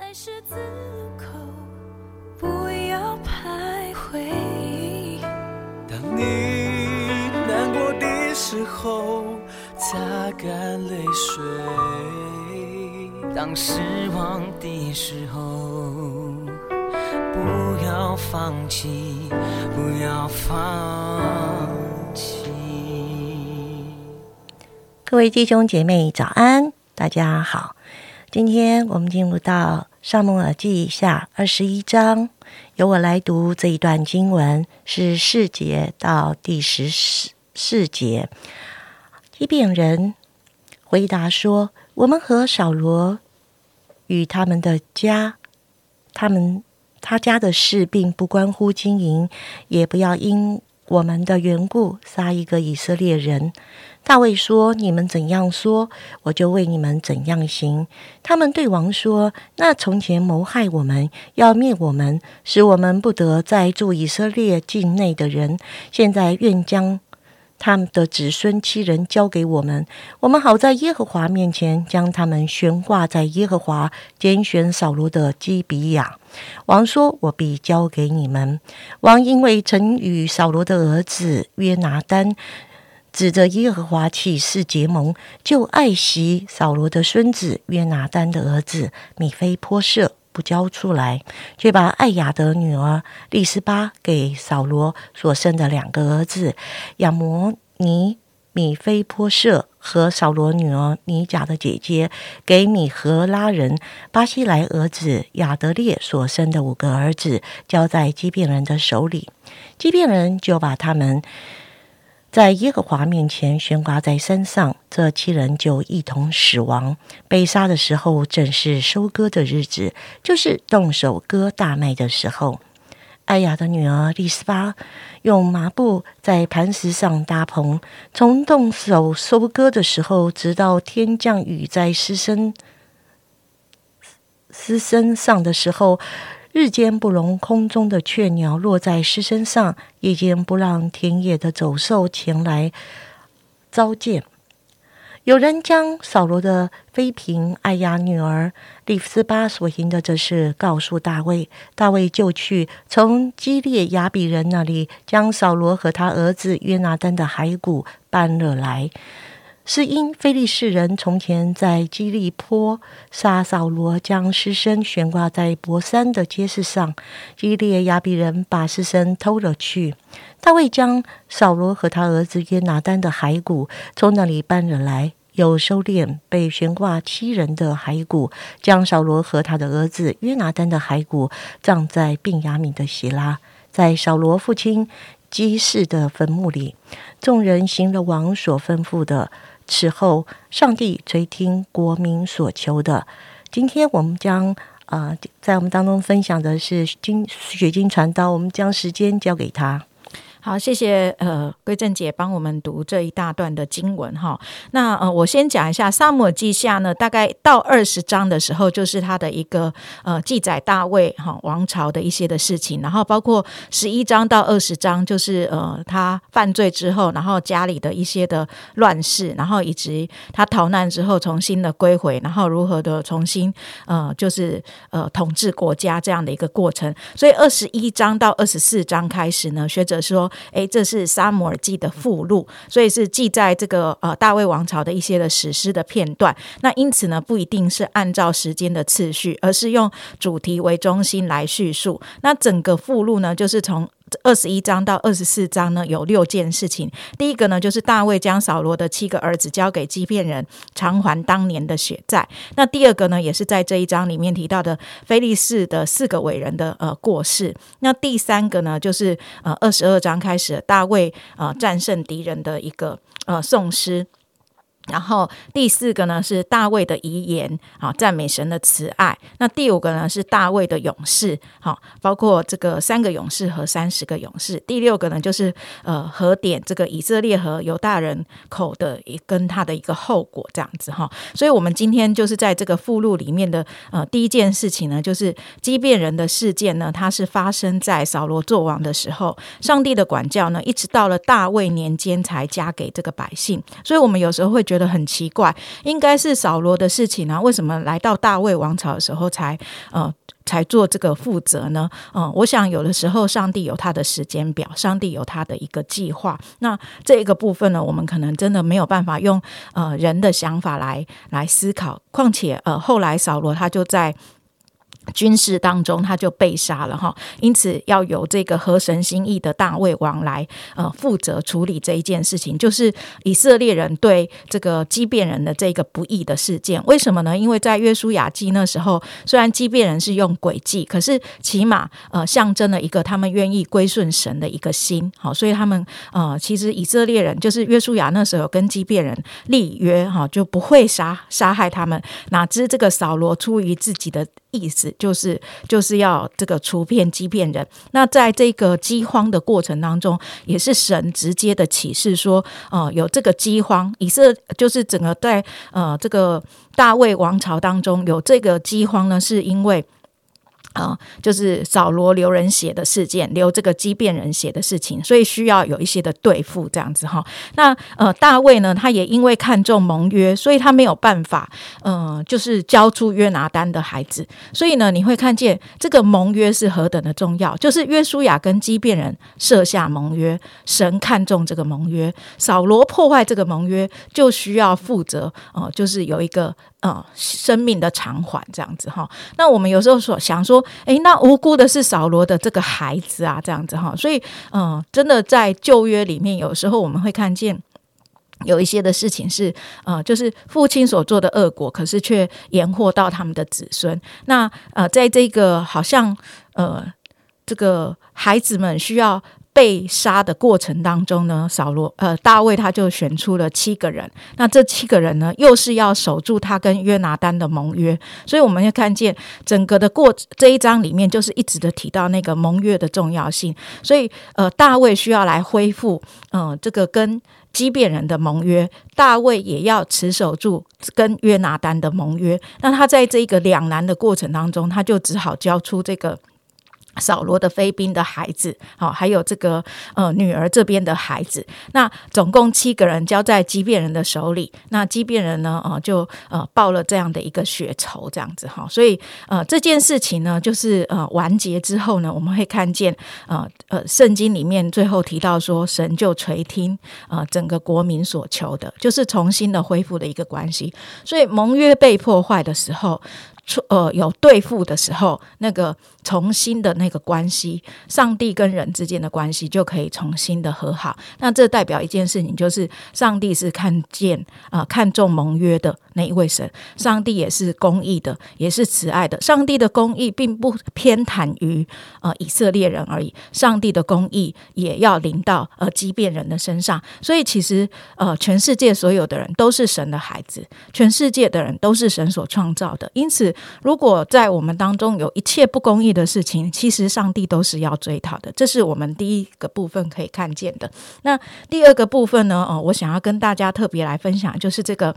在十字路口，不要徘徊。当你难过的时候，擦干泪水；当失望的时候，不要放弃，不要放弃。各位弟兄姐妹，早安，大家好。今天我们进入到《萨母耳记下》二十一章，由我来读这一段经文，是四节到第十四四节。基遍人回答说：“我们和扫罗与他们的家，他们他家的事，并不关乎经营，也不要因我们的缘故杀一个以色列人。”大卫说：“你们怎样说，我就为你们怎样行。”他们对王说：“那从前谋害我们、要灭我们、使我们不得再住以色列境内的人，现在愿将他们的子孙七人交给我们，我们好在耶和华面前将他们悬挂在耶和华拣选扫罗的基比亚。”王说：“我必交给你们。”王因为曾与扫罗的儿子约拿丹。指着耶和华起誓结盟，就爱惜扫罗的孙子约拿丹的儿子米菲波设，不交出来，却把艾雅的女儿利斯巴给扫罗所生的两个儿子亚摩尼米菲波设和扫罗女儿尼甲的姐姐给米和拉人巴西莱儿子亚德烈所生的五个儿子交在基遍人的手里，基遍人就把他们。在耶和华面前悬挂在山上，这七人就一同死亡。被杀的时候正是收割的日子，就是动手割大麦的时候。艾雅的女儿丽斯巴用麻布在磐石上搭棚，从动手收割的时候，直到天降雨在湿身湿身上的时候。日间不容空中的雀鸟落在尸身上，夜间不让田野的走兽前来召见。有人将扫罗的妃嫔艾雅女儿利斯巴所行的这事告诉大卫，大卫就去从基列雅比人那里将扫罗和他儿子约拿丹的骸骨搬了来。是因非利士人从前在基利坡杀扫罗，将尸身悬挂在博山的街市上。基列亚比人把尸身偷了去。大卫将扫罗和他儿子约拿丹的骸骨从那里搬了来，又收敛被悬挂七人的骸骨，将扫罗和他的儿子约拿丹的骸骨葬在便雅敏的希拉，在扫罗父亲基士的坟墓里。众人行了王所吩咐的。此后，上帝垂听国民所求的。今天我们将啊，在我们当中分享的是金血晶传道，我们将时间交给他。好，谢谢呃，桂正姐帮我们读这一大段的经文哈。那呃，我先讲一下《萨姆尔记下》呢，大概到二十章的时候，就是他的一个呃记载大卫哈王朝的一些的事情，然后包括十一章到二十章，就是呃他犯罪之后，然后家里的一些的乱世，然后以及他逃难之后重新的归回，然后如何的重新呃就是呃统治国家这样的一个过程。所以二十一章到二十四章开始呢，学者说。哎，这是《沙摩尔记》的附录，所以是记在这个呃大卫王朝的一些的史诗的片段。那因此呢，不一定是按照时间的次序，而是用主题为中心来叙述。那整个附录呢，就是从。二十一章到二十四章呢，有六件事情。第一个呢，就是大卫将扫罗的七个儿子交给欺骗人，偿还当年的血债。那第二个呢，也是在这一章里面提到的菲利士的四个伟人的呃过世。那第三个呢，就是呃二十二章开始，大卫呃战胜敌人的一个呃颂诗。然后第四个呢是大卫的遗言，好赞美神的慈爱。那第五个呢是大卫的勇士，好包括这个三个勇士和三十个勇士。第六个呢就是呃核点这个以色列和犹大人口的一跟他的一个后果这样子哈。所以我们今天就是在这个附录里面的呃第一件事情呢，就是畸变人的事件呢，它是发生在扫罗作王的时候，上帝的管教呢一直到了大卫年间才加给这个百姓。所以我们有时候会觉得觉得很奇怪，应该是扫罗的事情啊，为什么来到大卫王朝的时候才呃才做这个负责呢？嗯，我想有的时候上帝有他的时间表，上帝有他的一个计划。那这一个部分呢，我们可能真的没有办法用呃人的想法来来思考。况且呃，后来扫罗他就在。军事当中，他就被杀了哈，因此要由这个合神心意的大卫王来呃负责处理这一件事情，就是以色列人对这个畸变人的这个不义的事件。为什么呢？因为在约书亚记那时候，虽然畸变人是用诡计，可是起码呃象征了一个他们愿意归顺神的一个心。好，所以他们呃其实以色列人就是约书亚那时候跟畸变人立约哈，就不会杀杀害他们。哪知这个扫罗出于自己的意思。就是就是要这个除骗欺骗人。那在这个饥荒的过程当中，也是神直接的启示说，呃，有这个饥荒，以色就是整个在呃这个大卫王朝当中有这个饥荒呢，是因为。啊，就是扫罗流人血的事件，流这个畸变人血的事情，所以需要有一些的对付这样子哈。那呃，大卫呢，他也因为看重盟约，所以他没有办法，嗯，就是交出约拿丹的孩子。所以呢，你会看见这个盟约是何等的重要，就是约书亚跟畸变人设下盟约，神看重这个盟约，扫罗破坏这个盟约，就需要负责哦，就是有一个。呃，生命的偿还这样子哈，那我们有时候说想说，哎，那无辜的是扫罗的这个孩子啊，这样子哈，所以嗯，真的在旧约里面，有时候我们会看见有一些的事情是，呃，就是父亲所做的恶果，可是却延祸到他们的子孙。那呃，在这个好像呃，这个孩子们需要。被杀的过程当中呢，扫罗呃大卫他就选出了七个人，那这七个人呢，又是要守住他跟约拿丹的盟约，所以我们要看见整个的过这一章里面，就是一直的提到那个盟约的重要性，所以呃大卫需要来恢复嗯这个跟畸变人的盟约，大卫也要持守住跟约拿丹的盟约，那他在这个两难的过程当中，他就只好交出这个。扫罗的妃兵的孩子，好，还有这个呃女儿这边的孩子，那总共七个人交在畸变人的手里。那畸变人呢，呃，就呃报了这样的一个血仇，这样子哈。所以呃这件事情呢，就是呃完结之后呢，我们会看见呃呃圣经里面最后提到说，神就垂听呃整个国民所求的，就是重新的恢复的一个关系。所以盟约被破坏的时候。呃，有对付的时候，那个重新的那个关系，上帝跟人之间的关系就可以重新的和好。那这代表一件事情，就是上帝是看见啊，看重盟约的那一位神。上帝也是公义的，也是慈爱的。上帝的公义并不偏袒于呃以色列人而已，上帝的公义也要临到呃畸变人的身上。所以其实呃，全世界所有的人都是神的孩子，全世界的人都是神所创造的，因此。如果在我们当中有一切不公义的事情，其实上帝都是要追讨的。这是我们第一个部分可以看见的。那第二个部分呢？哦，我想要跟大家特别来分享，就是这个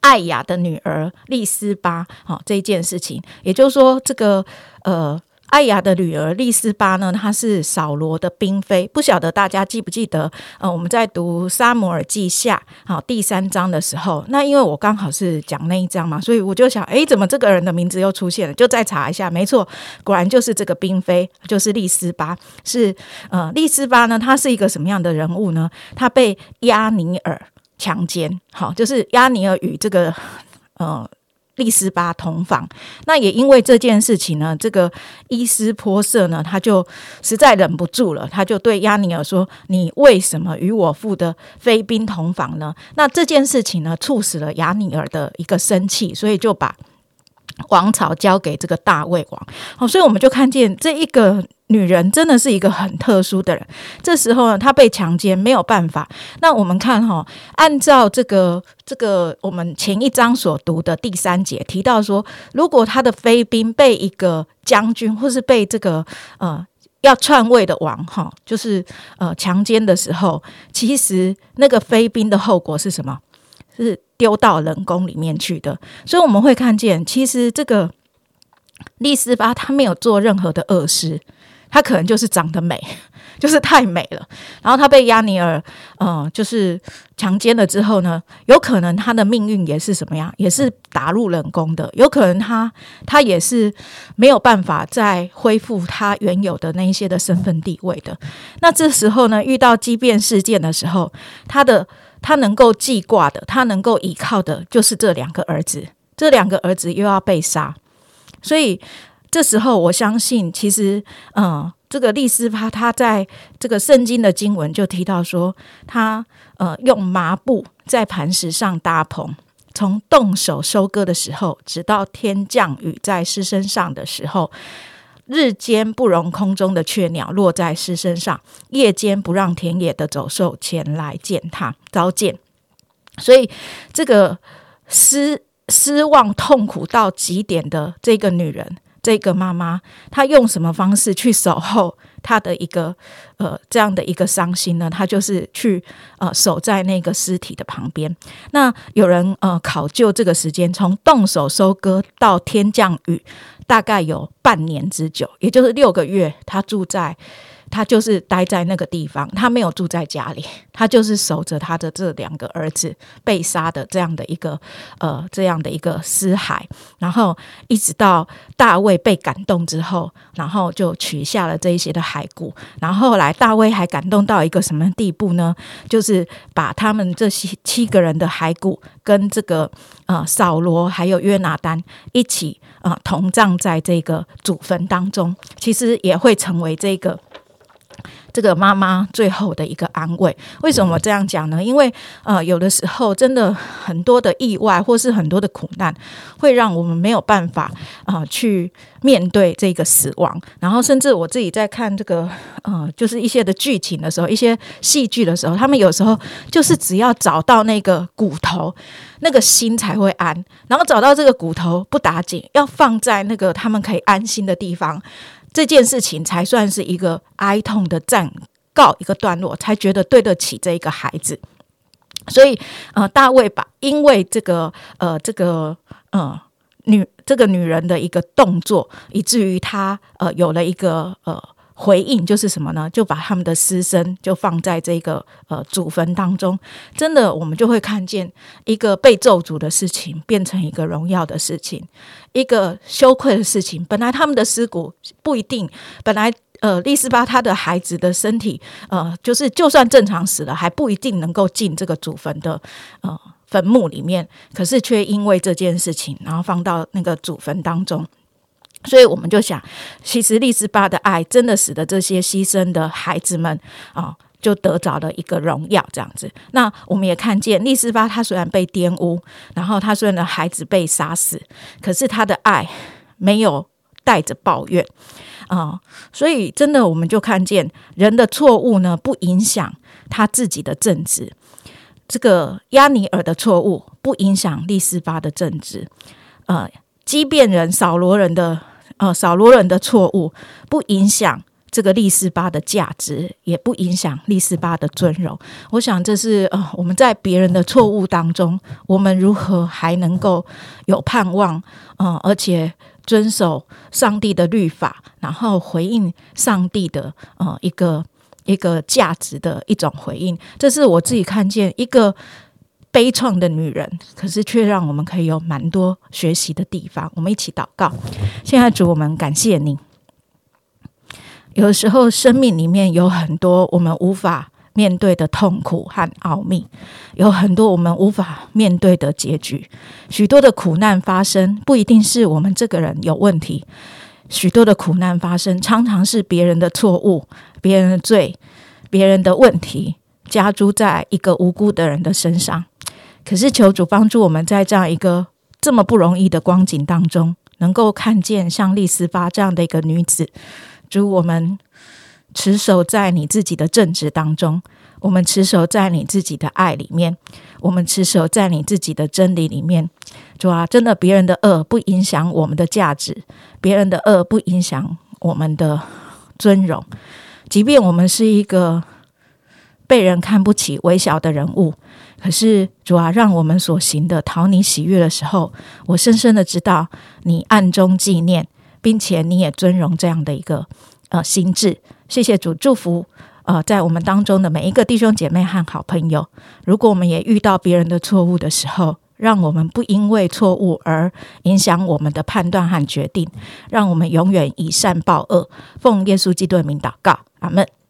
艾雅的女儿丽斯巴，好这一件事情。也就是说，这个呃。艾雅的女儿利斯巴呢？她是扫罗的嫔妃，不晓得大家记不记得？呃，我们在读撒摩尔记下好第三章的时候，那因为我刚好是讲那一章嘛，所以我就想，哎，怎么这个人的名字又出现了？就再查一下，没错，果然就是这个嫔妃，就是利斯巴。是呃，利斯巴呢，她是一个什么样的人物呢？她被亚尼尔强奸，好，就是亚尼尔与这个呃。利斯巴同房，那也因为这件事情呢，这个伊斯波瑟呢，他就实在忍不住了，他就对亚尼尔说：“你为什么与我父的妃嫔同房呢？”那这件事情呢，促使了亚尼尔的一个生气，所以就把王朝交给这个大卫王。好，所以我们就看见这一个。女人真的是一个很特殊的人。这时候呢，她被强奸，没有办法。那我们看哈，按照这个这个我们前一章所读的第三节提到说，如果他的妃嫔被一个将军或是被这个呃要篡位的王哈，就是呃强奸的时候，其实那个妃嫔的后果是什么？是丢到冷宫里面去的。所以我们会看见，其实这个利斯巴他没有做任何的恶事。她可能就是长得美，就是太美了。然后她被亚尼尔，嗯，就是强奸了之后呢，有可能她的命运也是什么样，也是打入冷宫的。有可能她她也是没有办法再恢复她原有的那一些的身份地位的。那这时候呢，遇到畸变事件的时候，她的他能够记挂的，他能够依靠的，就是这两个儿子。这两个儿子又要被杀，所以这时候我相信，其实，嗯，这个利斯巴他在这个圣经的经文就提到说，他呃用麻布在磐石上搭棚，从动手收割的时候，直到天降雨在尸身上的时候，日间不容空中的雀鸟落在狮身上，夜间不让田野的走兽前来见他糟践，所以这个失。失望、痛苦到极点的这个女人，这个妈妈，她用什么方式去守候他的一个呃这样的一个伤心呢？他就是去呃守在那个尸体的旁边。那有人呃考究这个时间，从动手收割到天降雨，大概有半年之久，也就是六个月。他住在。他就是待在那个地方，他没有住在家里，他就是守着他的这两个儿子被杀的这样的一个呃这样的一个尸骸，然后一直到大卫被感动之后，然后就取下了这一些的骸骨，然后来大卫还感动到一个什么地步呢？就是把他们这些七个人的骸骨跟这个呃扫罗还有约拿丹一起啊同葬在这个祖坟当中，其实也会成为这个。这个妈妈最后的一个安慰，为什么这样讲呢？因为呃，有的时候真的很多的意外或是很多的苦难，会让我们没有办法啊去面对这个死亡。然后，甚至我自己在看这个呃，就是一些的剧情的时候，一些戏剧的时候，他们有时候就是只要找到那个骨头，那个心才会安。然后找到这个骨头不打紧，要放在那个他们可以安心的地方。这件事情才算是一个哀痛的暂告一个段落，才觉得对得起这一个孩子。所以，呃，大卫把因为这个呃这个呃女这个女人的一个动作，以至于他呃有了一个呃。回应就是什么呢？就把他们的私生就放在这个呃祖坟当中，真的我们就会看见一个被咒诅的事情变成一个荣耀的事情，一个羞愧的事情。本来他们的尸骨不一定，本来呃利斯巴他的孩子的身体呃就是就算正常死了，还不一定能够进这个祖坟的呃坟墓里面，可是却因为这件事情，然后放到那个祖坟当中。所以我们就想，其实利斯巴的爱真的使得这些牺牲的孩子们啊，就得着了一个荣耀，这样子。那我们也看见利斯巴，他虽然被玷污，然后他虽然的孩子被杀死，可是他的爱没有带着抱怨啊。所以真的，我们就看见人的错误呢，不影响他自己的正直。这个亚尼尔的错误不影响利斯巴的正直，呃，畸变人扫罗人的。呃，扫罗人的错误不影响这个利斯巴的价值，也不影响利斯巴的尊荣。我想，这是呃，我们在别人的错误当中，我们如何还能够有盼望？呃，而且遵守上帝的律法，然后回应上帝的呃一个一个价值的一种回应。这是我自己看见一个。悲怆的女人，可是却让我们可以有蛮多学习的地方。我们一起祷告，现在主，我们感谢你。有时候生命里面有很多我们无法面对的痛苦和奥秘，有很多我们无法面对的结局。许多的苦难发生，不一定是我们这个人有问题。许多的苦难发生，常常是别人的错误、别人的罪、别人的问题，加诸在一个无辜的人的身上。可是求主帮助我们在这样一个这么不容易的光景当中，能够看见像丽丝巴这样的一个女子。主，我们持守在你自己的正直当中，我们持守在你自己的爱里面，我们持守在你自己的真理里面。主啊，真的，别人的恶不影响我们的价值，别人的恶不影响我们的尊荣，即便我们是一个被人看不起、微小的人物。可是主啊，让我们所行的讨你喜悦的时候，我深深的知道你暗中纪念，并且你也尊荣这样的一个呃心智。谢谢主祝福。呃，在我们当中的每一个弟兄姐妹和好朋友，如果我们也遇到别人的错误的时候，让我们不因为错误而影响我们的判断和决定，让我们永远以善报恶。奉耶稣基督的名祷告，阿门。